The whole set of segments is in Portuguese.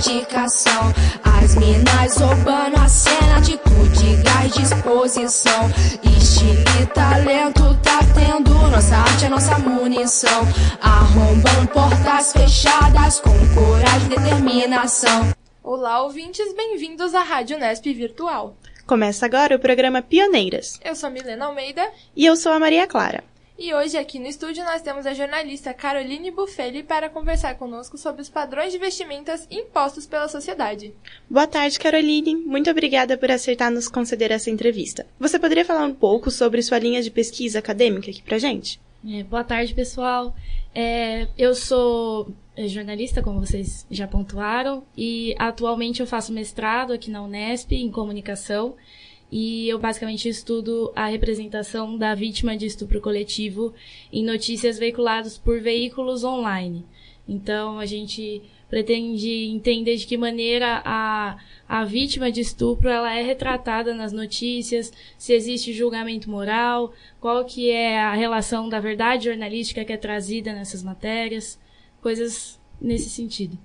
dedicação. As minas roubando a cena, atitude, gás, disposição. Estilo e talento tá tendo, nossa arte é nossa munição. Arrombam portas fechadas com coragem e determinação. Olá, ouvintes, bem-vindos à Rádio Nesp Virtual. Começa agora o programa Pioneiras. Eu sou Milena Almeida. E eu sou a Maria Clara. E hoje aqui no estúdio nós temos a jornalista Caroline Buffelli para conversar conosco sobre os padrões de vestimentas impostos pela sociedade. Boa tarde, Caroline. Muito obrigada por aceitar nos conceder essa entrevista. Você poderia falar um pouco sobre sua linha de pesquisa acadêmica aqui pra gente? É, boa tarde, pessoal. É, eu sou é, jornalista, como vocês já pontuaram, e atualmente eu faço mestrado aqui na Unesp em comunicação e eu basicamente estudo a representação da vítima de estupro coletivo em notícias veiculadas por veículos online. Então, a gente pretende entender de que maneira a, a vítima de estupro ela é retratada nas notícias, se existe julgamento moral, qual que é a relação da verdade jornalística que é trazida nessas matérias, coisas nesse sentido.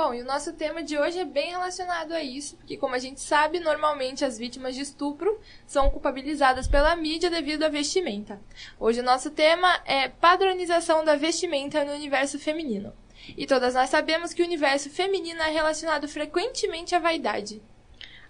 Bom, e o nosso tema de hoje é bem relacionado a isso, porque, como a gente sabe, normalmente as vítimas de estupro são culpabilizadas pela mídia devido à vestimenta. Hoje o nosso tema é padronização da vestimenta no universo feminino. E todas nós sabemos que o universo feminino é relacionado frequentemente à vaidade.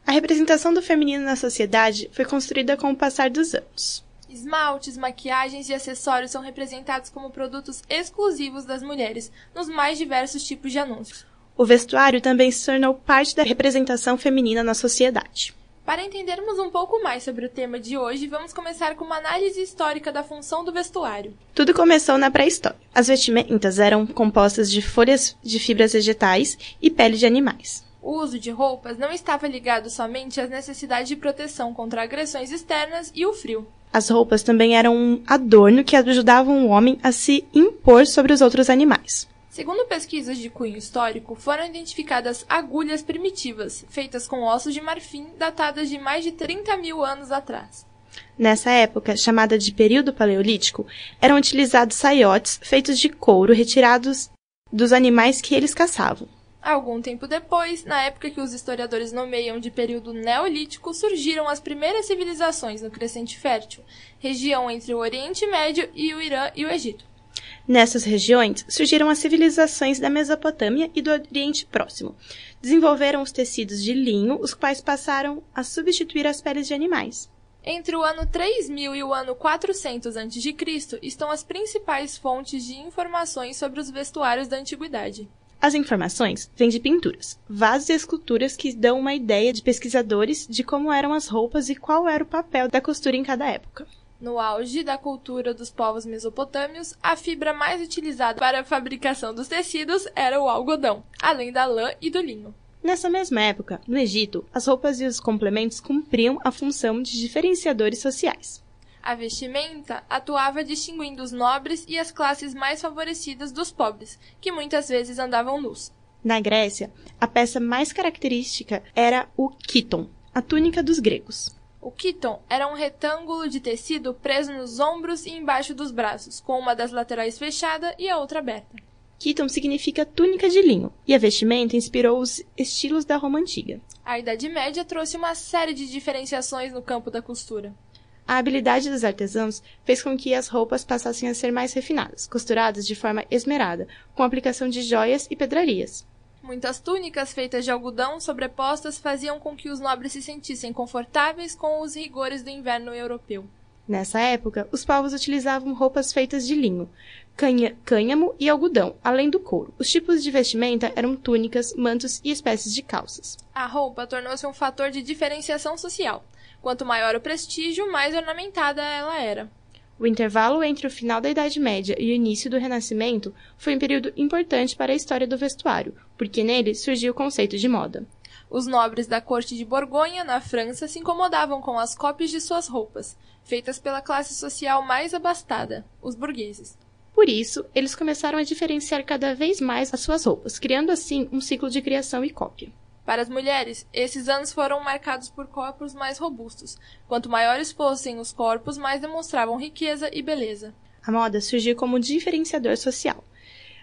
A representação do feminino na sociedade foi construída com o passar dos anos. Esmaltes, maquiagens e acessórios são representados como produtos exclusivos das mulheres nos mais diversos tipos de anúncios. O vestuário também se tornou parte da representação feminina na sociedade. Para entendermos um pouco mais sobre o tema de hoje, vamos começar com uma análise histórica da função do vestuário. Tudo começou na pré-história. As vestimentas eram compostas de folhas de fibras vegetais e pele de animais. O uso de roupas não estava ligado somente às necessidades de proteção contra agressões externas e o frio. As roupas também eram um adorno que ajudavam o homem a se impor sobre os outros animais. Segundo pesquisas de cunho histórico, foram identificadas agulhas primitivas, feitas com ossos de marfim, datadas de mais de 30 mil anos atrás. Nessa época, chamada de período paleolítico, eram utilizados saiotes feitos de couro retirados dos animais que eles caçavam. Algum tempo depois, na época que os historiadores nomeiam de período neolítico, surgiram as primeiras civilizações no Crescente Fértil, região entre o Oriente Médio e o Irã e o Egito. Nessas regiões surgiram as civilizações da Mesopotâmia e do Oriente Próximo. Desenvolveram os tecidos de linho, os quais passaram a substituir as peles de animais. Entre o ano 3000 e o ano 400 a.C. estão as principais fontes de informações sobre os vestuários da antiguidade. As informações vêm de pinturas, vasos e esculturas que dão uma ideia de pesquisadores de como eram as roupas e qual era o papel da costura em cada época. No auge da cultura dos povos mesopotâmios, a fibra mais utilizada para a fabricação dos tecidos era o algodão, além da lã e do linho. Nessa mesma época, no Egito, as roupas e os complementos cumpriam a função de diferenciadores sociais. A vestimenta atuava distinguindo os nobres e as classes mais favorecidas dos pobres, que muitas vezes andavam nus. Na Grécia, a peça mais característica era o kiton, a túnica dos gregos. O kiton era um retângulo de tecido preso nos ombros e embaixo dos braços, com uma das laterais fechada e a outra aberta. Kiton significa túnica de linho, e a vestimenta inspirou os estilos da Roma antiga. A Idade Média trouxe uma série de diferenciações no campo da costura. A habilidade dos artesãos fez com que as roupas passassem a ser mais refinadas, costuradas de forma esmerada, com aplicação de joias e pedrarias. Muitas túnicas feitas de algodão sobrepostas faziam com que os nobres se sentissem confortáveis com os rigores do inverno europeu. Nessa época, os povos utilizavam roupas feitas de linho, cânhamo e algodão, além do couro. Os tipos de vestimenta eram túnicas, mantos e espécies de calças. A roupa tornou-se um fator de diferenciação social. Quanto maior o prestígio, mais ornamentada ela era. O intervalo entre o final da Idade Média e o início do Renascimento foi um período importante para a história do vestuário, porque nele surgiu o conceito de moda. Os nobres da corte de Borgonha, na França, se incomodavam com as cópias de suas roupas, feitas pela classe social mais abastada, os burgueses. Por isso, eles começaram a diferenciar cada vez mais as suas roupas, criando assim um ciclo de criação e cópia. Para as mulheres, esses anos foram marcados por corpos mais robustos. Quanto maiores fossem os corpos, mais demonstravam riqueza e beleza. A moda surgiu como diferenciador social.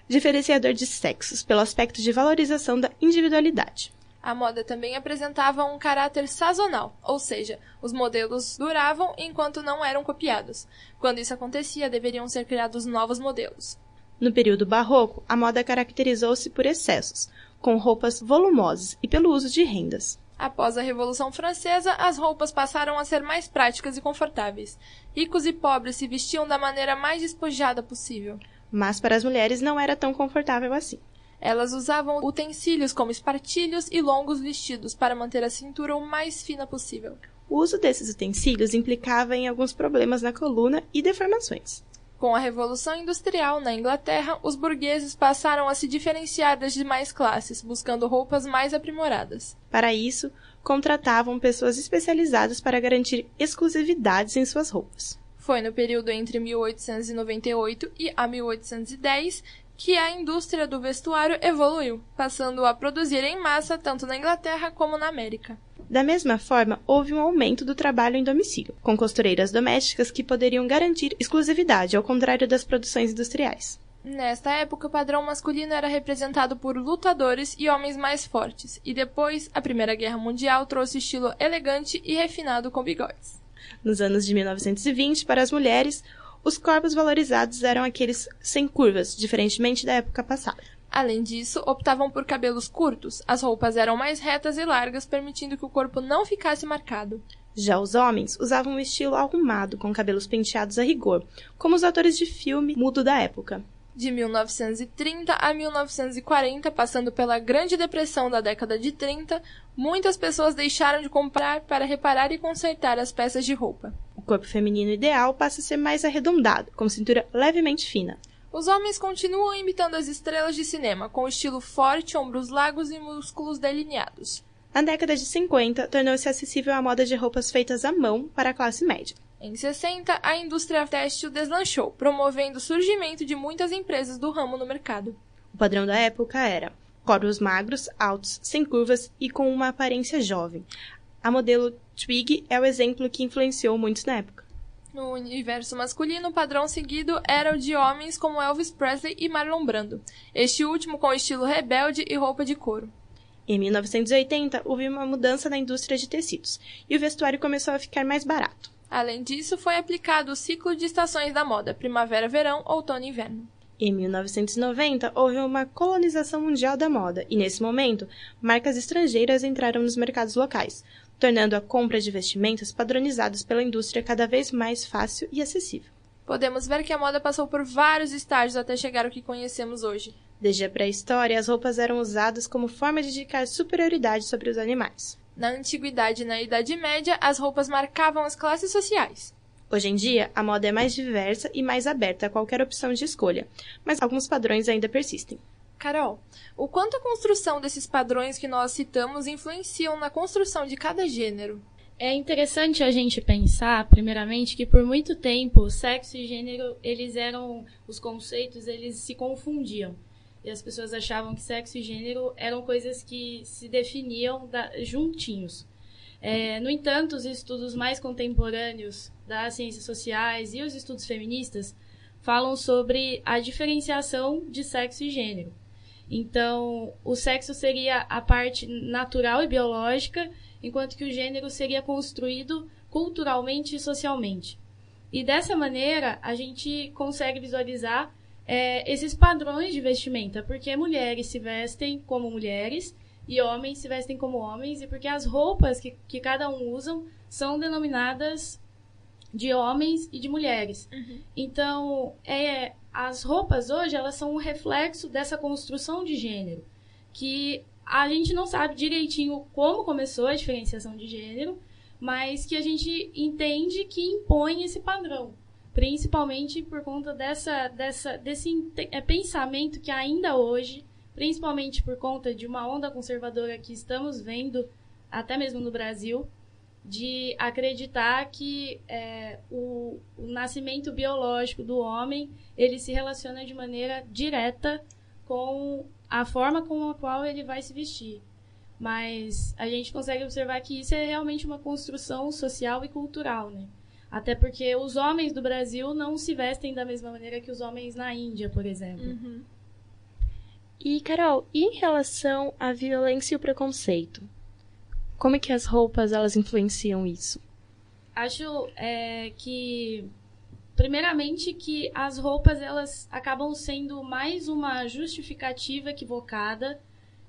diferenciador de sexos pelo aspecto de valorização da individualidade. A moda também apresentava um caráter sazonal, ou seja, os modelos duravam enquanto não eram copiados. Quando isso acontecia, deveriam ser criados novos modelos. No período barroco, a moda caracterizou-se por excessos, com roupas volumosas e pelo uso de rendas. Após a Revolução Francesa, as roupas passaram a ser mais práticas e confortáveis. Ricos e pobres se vestiam da maneira mais despojada possível. Mas para as mulheres não era tão confortável assim. Elas usavam utensílios como espartilhos e longos vestidos para manter a cintura o mais fina possível. O uso desses utensílios implicava em alguns problemas na coluna e deformações. Com a Revolução Industrial na Inglaterra, os burgueses passaram a se diferenciar das demais classes, buscando roupas mais aprimoradas. Para isso, contratavam pessoas especializadas para garantir exclusividades em suas roupas. Foi no período entre 1898 e a 1810 que a indústria do vestuário evoluiu, passando a produzir em massa tanto na Inglaterra como na América. Da mesma forma, houve um aumento do trabalho em domicílio, com costureiras domésticas que poderiam garantir exclusividade, ao contrário das produções industriais. Nesta época, o padrão masculino era representado por lutadores e homens mais fortes, e depois, a Primeira Guerra Mundial trouxe estilo elegante e refinado com bigodes. Nos anos de 1920, para as mulheres, os corpos valorizados eram aqueles sem curvas, diferentemente da época passada. Além disso, optavam por cabelos curtos. As roupas eram mais retas e largas, permitindo que o corpo não ficasse marcado. Já os homens usavam um estilo arrumado, com cabelos penteados a rigor, como os atores de filme mudo da época. De 1930 a 1940, passando pela Grande Depressão da década de 30, muitas pessoas deixaram de comprar para reparar e consertar as peças de roupa. O corpo feminino ideal passa a ser mais arredondado, com cintura levemente fina. Os homens continuam imitando as estrelas de cinema, com estilo forte, ombros largos e músculos delineados. Na década de 50, tornou-se acessível a moda de roupas feitas à mão para a classe média. Em 60, a indústria têxtil deslanchou, promovendo o surgimento de muitas empresas do ramo no mercado. O padrão da época era corpos magros, altos, sem curvas e com uma aparência jovem. A modelo Twig é o exemplo que influenciou muitos na época. No universo masculino, o padrão seguido era o de homens como Elvis Presley e Marlon Brando, este último com estilo rebelde e roupa de couro. Em 1980, houve uma mudança na indústria de tecidos e o vestuário começou a ficar mais barato. Além disso, foi aplicado o ciclo de estações da moda, primavera-verão, outono e inverno. Em 1990, houve uma colonização mundial da moda e, nesse momento, marcas estrangeiras entraram nos mercados locais, tornando a compra de vestimentas padronizados pela indústria cada vez mais fácil e acessível. Podemos ver que a moda passou por vários estágios até chegar ao que conhecemos hoje. Desde a pré-história, as roupas eram usadas como forma de indicar superioridade sobre os animais. Na antiguidade e na Idade Média, as roupas marcavam as classes sociais. Hoje em dia, a moda é mais diversa e mais aberta a qualquer opção de escolha, mas alguns padrões ainda persistem. Carol, o quanto a construção desses padrões que nós citamos influenciam na construção de cada gênero? É interessante a gente pensar, primeiramente, que por muito tempo sexo e gênero, eles eram os conceitos, eles se confundiam. E as pessoas achavam que sexo e gênero eram coisas que se definiam da, juntinhos. É, no entanto, os estudos mais contemporâneos das ciências sociais e os estudos feministas falam sobre a diferenciação de sexo e gênero. Então, o sexo seria a parte natural e biológica, enquanto que o gênero seria construído culturalmente e socialmente. E dessa maneira, a gente consegue visualizar é, esses padrões de vestimenta, porque mulheres se vestem como mulheres e homens se vestem como homens, e porque as roupas que, que cada um usa são denominadas de homens e de mulheres. Uhum. Então, é, as roupas hoje elas são um reflexo dessa construção de gênero, que a gente não sabe direitinho como começou a diferenciação de gênero, mas que a gente entende que impõe esse padrão, principalmente por conta dessa, dessa desse é, pensamento que ainda hoje, principalmente por conta de uma onda conservadora que estamos vendo até mesmo no Brasil, de acreditar que é, o, o, nascimento biológico do homem ele se relaciona de maneira direta com a forma com a qual ele vai se vestir. Mas a gente consegue observar que isso é realmente uma construção social e cultural, né? Até porque os homens do Brasil não se vestem da mesma maneira que os homens na Índia, por exemplo. Uhum. E, Carol, e em relação à violência e o preconceito? Como é que as roupas elas influenciam isso? Acho é, que primeiramente que as roupas elas acabam sendo mais uma justificativa equivocada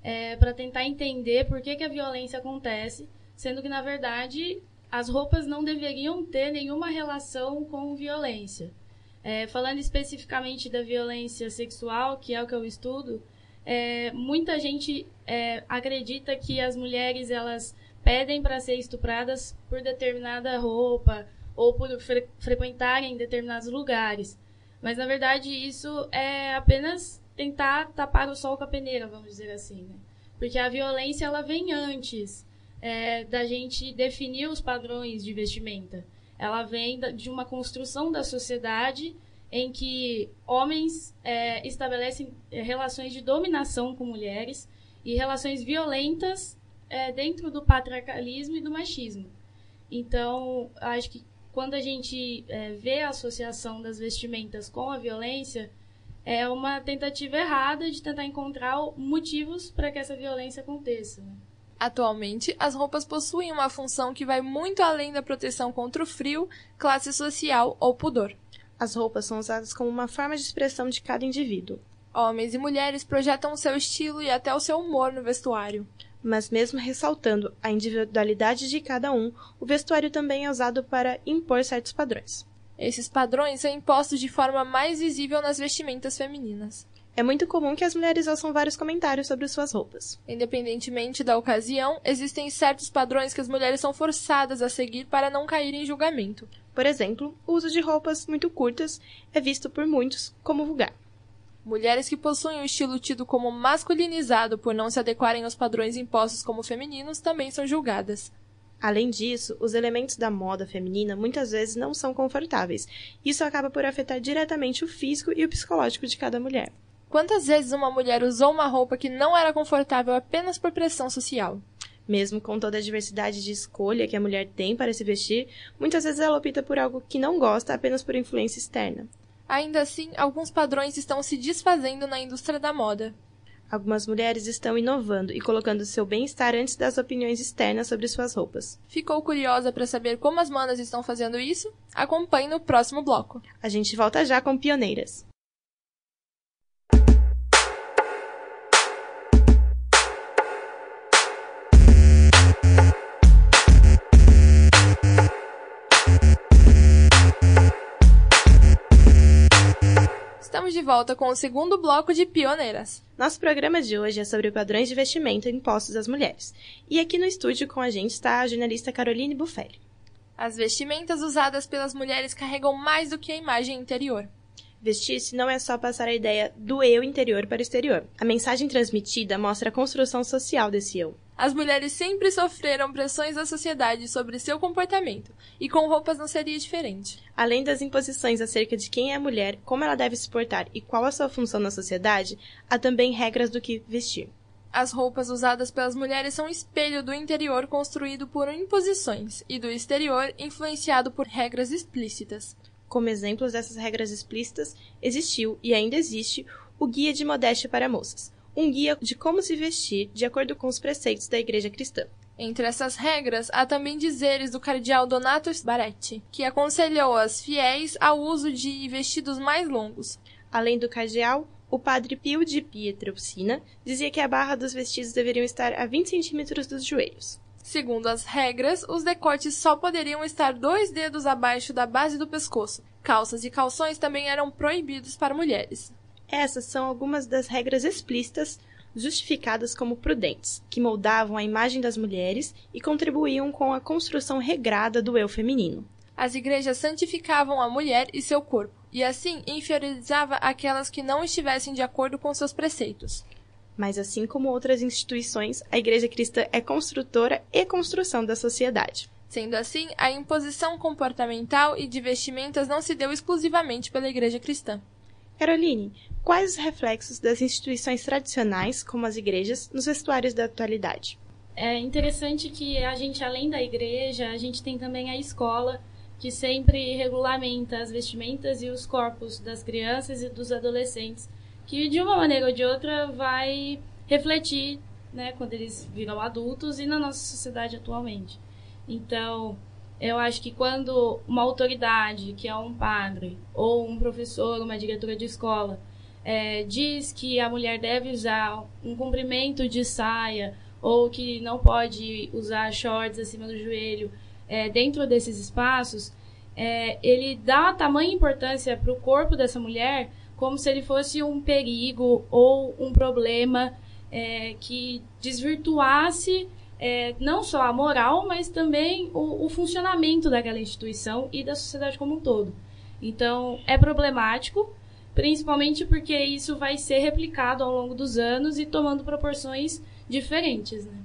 é, para tentar entender por que, que a violência acontece, sendo que na verdade as roupas não deveriam ter nenhuma relação com violência. É, falando especificamente da violência sexual, que é o que eu estudo, é, muita gente é, acredita que as mulheres elas pedem para ser estupradas por determinada roupa ou por fre frequentarem determinados lugares. Mas na verdade isso é apenas tentar tapar o sol com a peneira, vamos dizer assim, né? Porque a violência ela vem antes é, da gente definir os padrões de vestimenta. Ela vem de uma construção da sociedade em que homens é, estabelecem é, relações de dominação com mulheres e relações violentas é, dentro do patriarcalismo e do machismo. Então, acho que quando a gente é, vê a associação das vestimentas com a violência, é uma tentativa errada de tentar encontrar motivos para que essa violência aconteça. Né? Atualmente, as roupas possuem uma função que vai muito além da proteção contra o frio, classe social ou pudor. As roupas são usadas como uma forma de expressão de cada indivíduo. Homens e mulheres projetam o seu estilo e até o seu humor no vestuário. Mas, mesmo ressaltando a individualidade de cada um, o vestuário também é usado para impor certos padrões. Esses padrões são impostos de forma mais visível nas vestimentas femininas. É muito comum que as mulheres ouçam vários comentários sobre suas roupas. Independentemente da ocasião, existem certos padrões que as mulheres são forçadas a seguir para não cair em julgamento. Por exemplo, o uso de roupas muito curtas é visto por muitos como vulgar. Mulheres que possuem um estilo tido como masculinizado por não se adequarem aos padrões impostos como femininos também são julgadas. Além disso, os elementos da moda feminina muitas vezes não são confortáveis. Isso acaba por afetar diretamente o físico e o psicológico de cada mulher. Quantas vezes uma mulher usou uma roupa que não era confortável apenas por pressão social? Mesmo com toda a diversidade de escolha que a mulher tem para se vestir, muitas vezes ela opta por algo que não gosta apenas por influência externa. Ainda assim, alguns padrões estão se desfazendo na indústria da moda. Algumas mulheres estão inovando e colocando seu bem-estar antes das opiniões externas sobre suas roupas. Ficou curiosa para saber como as manas estão fazendo isso? Acompanhe no próximo bloco. A gente volta já com Pioneiras. Estamos de volta com o segundo bloco de Pioneiras. Nosso programa de hoje é sobre padrões de vestimenta impostos às mulheres. E aqui no estúdio com a gente está a jornalista Caroline Buffelli. As vestimentas usadas pelas mulheres carregam mais do que a imagem interior. Vestir-se não é só passar a ideia do eu interior para o exterior. A mensagem transmitida mostra a construção social desse eu. As mulheres sempre sofreram pressões da sociedade sobre seu comportamento, e com roupas não seria diferente. Além das imposições acerca de quem é a mulher, como ela deve se portar e qual a sua função na sociedade, há também regras do que vestir. As roupas usadas pelas mulheres são espelho do interior construído por imposições e do exterior influenciado por regras explícitas. Como exemplos dessas regras explícitas, existiu e ainda existe o Guia de Modéstia para Moças, um guia de como se vestir de acordo com os preceitos da Igreja Cristã. Entre essas regras, há também dizeres do cardeal Donato Baretti, que aconselhou as fiéis ao uso de vestidos mais longos. Além do cardeal, o padre Pio de Pietrelcina dizia que a barra dos vestidos deveriam estar a 20 centímetros dos joelhos. Segundo as regras, os decotes só poderiam estar dois dedos abaixo da base do pescoço. Calças e calções também eram proibidos para mulheres. Essas são algumas das regras explícitas justificadas como prudentes, que moldavam a imagem das mulheres e contribuíam com a construção regrada do eu feminino. As igrejas santificavam a mulher e seu corpo, e assim inferiorizava aquelas que não estivessem de acordo com seus preceitos. Mas assim como outras instituições, a Igreja Cristã é construtora e construção da sociedade. Sendo assim, a imposição comportamental e de vestimentas não se deu exclusivamente pela Igreja Cristã. Caroline, quais os reflexos das instituições tradicionais, como as igrejas, nos vestuários da atualidade? É interessante que a gente, além da igreja, a gente tem também a escola, que sempre regulamenta as vestimentas e os corpos das crianças e dos adolescentes que de uma maneira ou de outra vai refletir, né, quando eles viram adultos e na nossa sociedade atualmente. Então, eu acho que quando uma autoridade, que é um padre, ou um professor, uma diretora de escola, é, diz que a mulher deve usar um comprimento de saia, ou que não pode usar shorts acima do joelho, é, dentro desses espaços, é, ele dá tamanha importância para o corpo dessa mulher como se ele fosse um perigo ou um problema é, que desvirtuasse é, não só a moral, mas também o, o, funcionamento daquela instituição e da sociedade como um todo. Então, é problemático, principalmente porque isso vai ser replicado ao longo dos anos e tomando proporções diferentes. Né?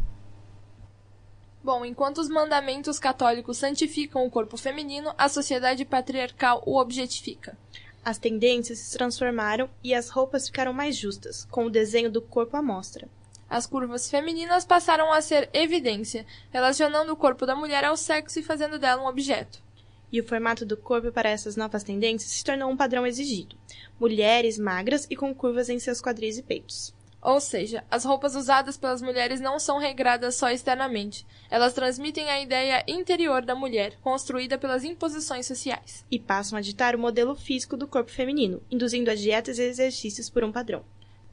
Bom, enquanto os mandamentos católicos santificam o corpo feminino, a sociedade patriarcal o objetifica. As tendências se transformaram e as roupas ficaram mais justas, com o desenho do corpo à mostra. As curvas femininas passaram a ser evidência, relacionando o corpo da mulher ao sexo e fazendo dela um objeto. E o formato do corpo para essas novas tendências se tornou um padrão exigido: mulheres magras e com curvas em seus quadris e peitos. Ou seja, as roupas usadas pelas mulheres não são regradas só externamente. Elas transmitem a ideia interior da mulher, construída pelas imposições sociais. E passam a ditar o modelo físico do corpo feminino, induzindo a dietas e exercícios por um padrão.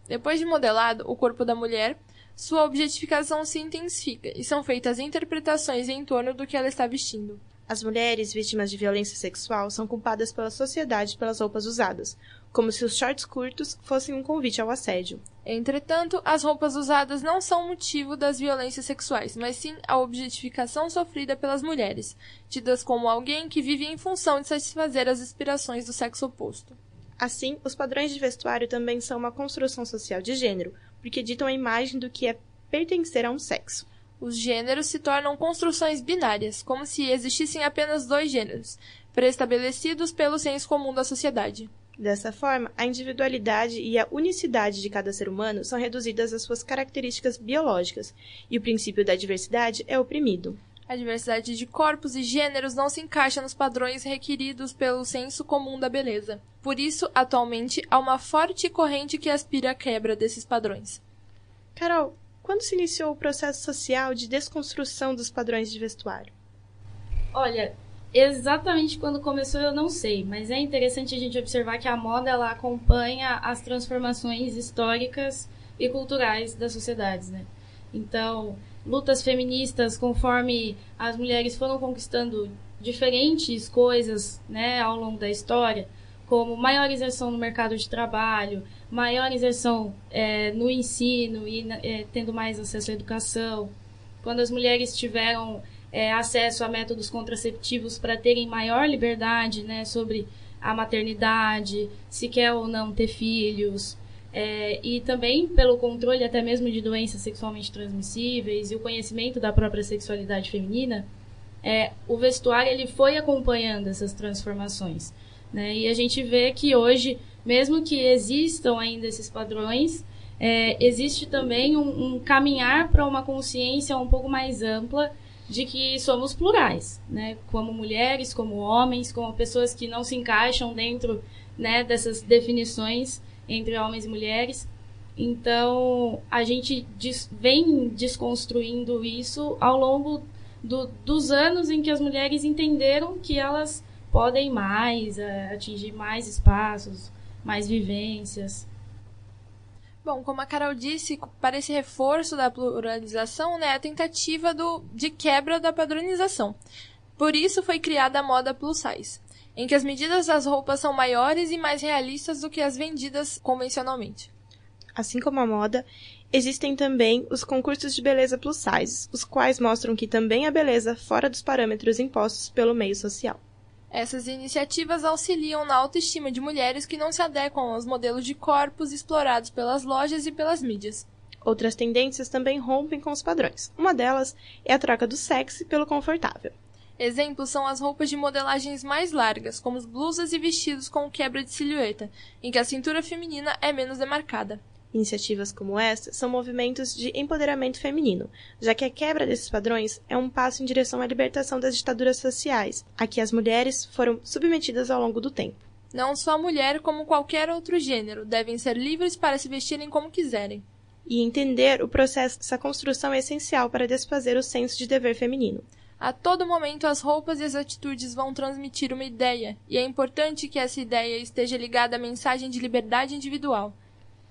Depois de modelado o corpo da mulher, sua objetificação se intensifica e são feitas interpretações em torno do que ela está vestindo. As mulheres vítimas de violência sexual são culpadas pela sociedade pelas roupas usadas, como se os shorts curtos fossem um convite ao assédio. Entretanto, as roupas usadas não são motivo das violências sexuais, mas sim a objetificação sofrida pelas mulheres, tidas como alguém que vive em função de satisfazer as aspirações do sexo oposto. Assim, os padrões de vestuário também são uma construção social de gênero, porque ditam a imagem do que é pertencer a um sexo. Os gêneros se tornam construções binárias, como se existissem apenas dois gêneros, preestabelecidos pelo senso comum da sociedade. Dessa forma, a individualidade e a unicidade de cada ser humano são reduzidas às suas características biológicas, e o princípio da diversidade é oprimido. A diversidade de corpos e gêneros não se encaixa nos padrões requeridos pelo senso comum da beleza. Por isso, atualmente, há uma forte corrente que aspira à quebra desses padrões. Carol, quando se iniciou o processo social de desconstrução dos padrões de vestuário? Olha, exatamente quando começou eu não sei, mas é interessante a gente observar que a moda ela acompanha as transformações históricas e culturais das sociedades, né? Então, lutas feministas, conforme as mulheres foram conquistando diferentes coisas, né, ao longo da história, como maior inserção no mercado de trabalho, maior inserção é, no ensino e é, tendo mais acesso à educação. Quando as mulheres tiveram é, acesso a métodos contraceptivos para terem maior liberdade né, sobre a maternidade, se quer ou não ter filhos, é, e também pelo controle até mesmo de doenças sexualmente transmissíveis e o conhecimento da própria sexualidade feminina, é, o vestuário ele foi acompanhando essas transformações. Né? E a gente vê que hoje, mesmo que existam ainda esses padrões, é, existe também um, um caminhar para uma consciência um pouco mais ampla de que somos plurais, né? Como mulheres, como homens, como pessoas que não se encaixam dentro né, dessas definições entre homens e mulheres. Então, a gente des vem desconstruindo isso ao longo do, dos anos em que as mulheres entenderam que elas podem mais, é, atingir mais espaços, mais vivências. Bom, como a Carol disse, para esse reforço da pluralização, né, a tentativa do, de quebra da padronização. Por isso foi criada a moda plus size, em que as medidas das roupas são maiores e mais realistas do que as vendidas convencionalmente. Assim como a moda, existem também os concursos de beleza plus size, os quais mostram que também há beleza fora dos parâmetros impostos pelo meio social. Essas iniciativas auxiliam na autoestima de mulheres que não se adequam aos modelos de corpos explorados pelas lojas e pelas mídias. Outras tendências também rompem com os padrões. Uma delas é a troca do sexy pelo confortável. Exemplos são as roupas de modelagens mais largas, como as blusas e vestidos com quebra de silhueta, em que a cintura feminina é menos demarcada. Iniciativas como esta são movimentos de empoderamento feminino, já que a quebra desses padrões é um passo em direção à libertação das ditaduras sociais, a que as mulheres foram submetidas ao longo do tempo. Não só a mulher, como qualquer outro gênero, devem ser livres para se vestirem como quiserem. E entender o processo dessa construção é essencial para desfazer o senso de dever feminino. A todo momento, as roupas e as atitudes vão transmitir uma ideia, e é importante que essa ideia esteja ligada à mensagem de liberdade individual.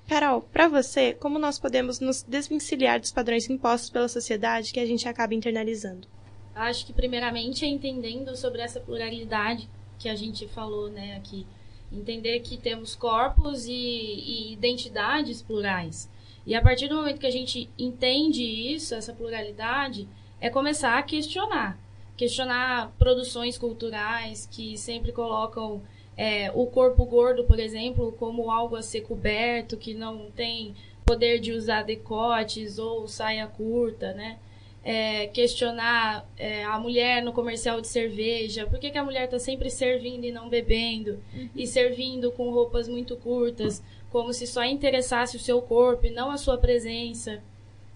Carol, para você, como nós podemos nos desvencilhar dos padrões impostos pela sociedade que a gente acaba internalizando? Acho que, primeiramente, é entendendo sobre essa pluralidade que a gente falou né, aqui. Entender que temos corpos e, e identidades plurais. E a partir do momento que a gente entende isso, essa pluralidade, é começar a questionar. Questionar produções culturais que sempre colocam é, o corpo gordo, por exemplo, como algo a ser coberto, que não tem poder de usar decotes ou saia curta, né? é, questionar é, a mulher no comercial de cerveja, por que, que a mulher está sempre servindo e não bebendo, uhum. e servindo com roupas muito curtas, como se só interessasse o seu corpo e não a sua presença.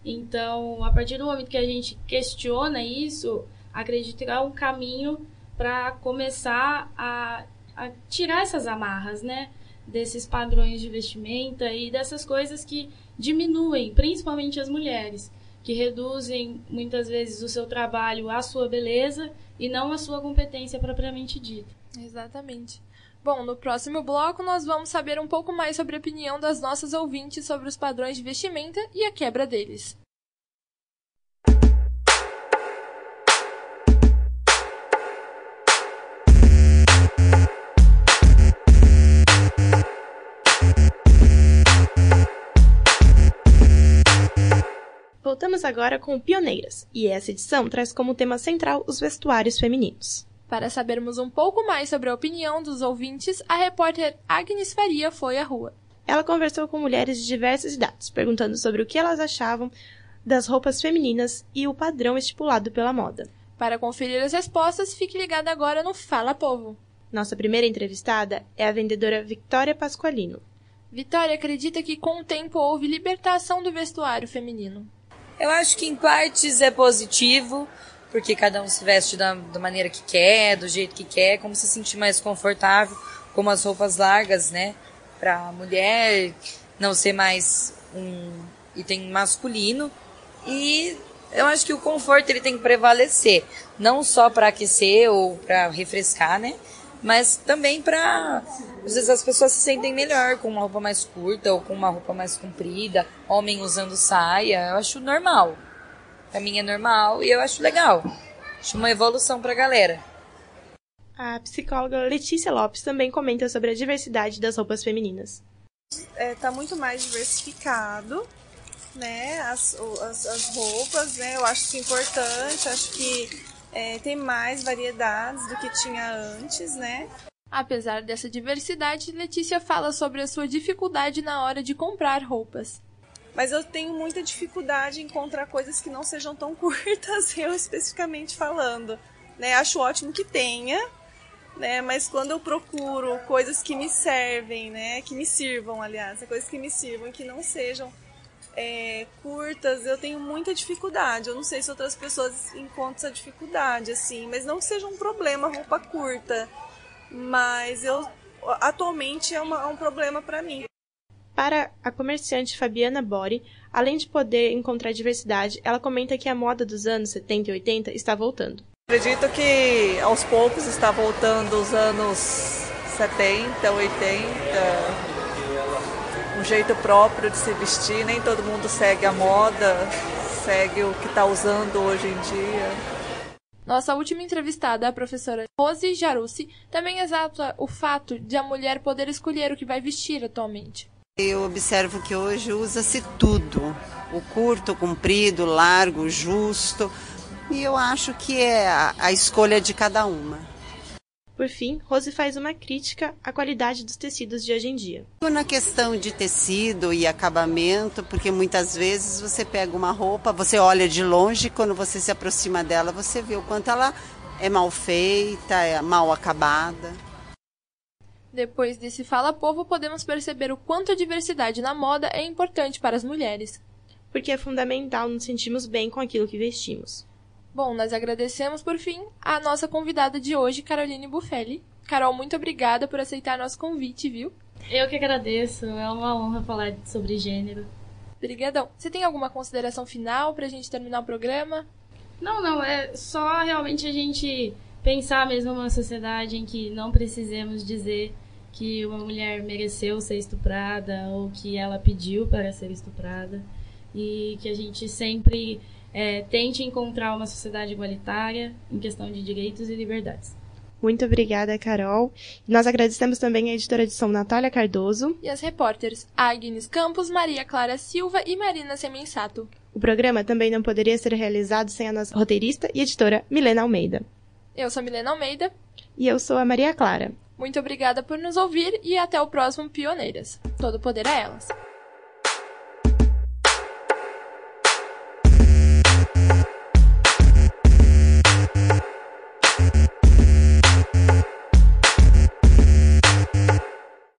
Então, a partir do momento que a gente questiona isso, acredito que é um caminho para começar a, a tirar essas amarras, né? Desses padrões de vestimenta e dessas coisas que diminuem, principalmente as mulheres que reduzem muitas vezes o seu trabalho à sua beleza e não à sua competência propriamente dita. Exatamente. Bom, no próximo bloco nós vamos saber um pouco mais sobre a opinião das nossas ouvintes sobre os padrões de vestimenta e a quebra deles. Voltamos agora com Pioneiras, e essa edição traz como tema central os vestuários femininos. Para sabermos um pouco mais sobre a opinião dos ouvintes, a repórter Agnes Faria foi à rua. Ela conversou com mulheres de diversas idades, perguntando sobre o que elas achavam das roupas femininas e o padrão estipulado pela moda. Para conferir as respostas, fique ligada agora no Fala Povo. Nossa primeira entrevistada é a vendedora Victoria Pasqualino. Vitória acredita que com o tempo houve libertação do vestuário feminino. Eu acho que em partes é positivo, porque cada um se veste da, da maneira que quer, do jeito que quer, como se sentir mais confortável, como as roupas largas, né? Pra mulher não ser mais um item masculino. E eu acho que o conforto ele tem que prevalecer, não só para aquecer ou para refrescar, né? Mas também para às vezes as pessoas se sentem melhor com uma roupa mais curta ou com uma roupa mais comprida, homem usando saia, eu acho normal. Pra mim é normal e eu acho legal. Acho uma evolução pra galera. A psicóloga Letícia Lopes também comenta sobre a diversidade das roupas femininas. É, tá muito mais diversificado, né? As, as, as roupas, né? Eu acho isso importante, acho que é, tem mais variedades do que tinha antes, né? Apesar dessa diversidade, Letícia fala sobre a sua dificuldade na hora de comprar roupas. Mas eu tenho muita dificuldade em encontrar coisas que não sejam tão curtas, eu especificamente falando. Né? Acho ótimo que tenha, né? Mas quando eu procuro coisas que me servem, né? Que me sirvam, aliás, coisas que me sirvam e que não sejam é, curtas, eu tenho muita dificuldade. Eu não sei se outras pessoas encontram essa dificuldade, assim, mas não que seja um problema roupa curta. Mas eu atualmente é, uma, é um problema para mim. Para a comerciante Fabiana Bori, além de poder encontrar diversidade, ela comenta que a moda dos anos 70 e 80 está voltando. Acredito que aos poucos está voltando os anos 70, 80, um jeito próprio de se vestir, nem todo mundo segue a moda, segue o que está usando hoje em dia. Nossa última entrevistada, a professora Rose Jarussi, também exalta o fato de a mulher poder escolher o que vai vestir atualmente. Eu observo que hoje usa-se tudo, o curto, o comprido, o largo, o justo, e eu acho que é a, a escolha de cada uma. Por fim, Rose faz uma crítica à qualidade dos tecidos de hoje em dia. Na questão de tecido e acabamento, porque muitas vezes você pega uma roupa, você olha de longe, quando você se aproxima dela, você vê o quanto ela é mal feita, é mal acabada. Depois desse Fala Povo, podemos perceber o quanto a diversidade na moda é importante para as mulheres. Porque é fundamental nos sentirmos bem com aquilo que vestimos. Bom, nós agradecemos por fim a nossa convidada de hoje, Caroline Buffelli. Carol, muito obrigada por aceitar nosso convite, viu? Eu que agradeço, é uma honra falar sobre gênero. Obrigadão. Você tem alguma consideração final pra gente terminar o programa? Não, não, é só realmente a gente pensar mesmo uma sociedade em que não precisemos dizer que uma mulher mereceu ser estuprada ou que ela pediu para ser estuprada e que a gente sempre é, tente encontrar uma sociedade igualitária em questão de direitos e liberdades. Muito obrigada, Carol. Nós agradecemos também a editora de som Natália Cardoso. E as repórteres Agnes Campos, Maria Clara Silva e Marina Semensato. O programa também não poderia ser realizado sem a nossa roteirista e editora Milena Almeida. Eu sou Milena Almeida. E eu sou a Maria Clara. Muito obrigada por nos ouvir e até o próximo Pioneiras. Todo poder a elas.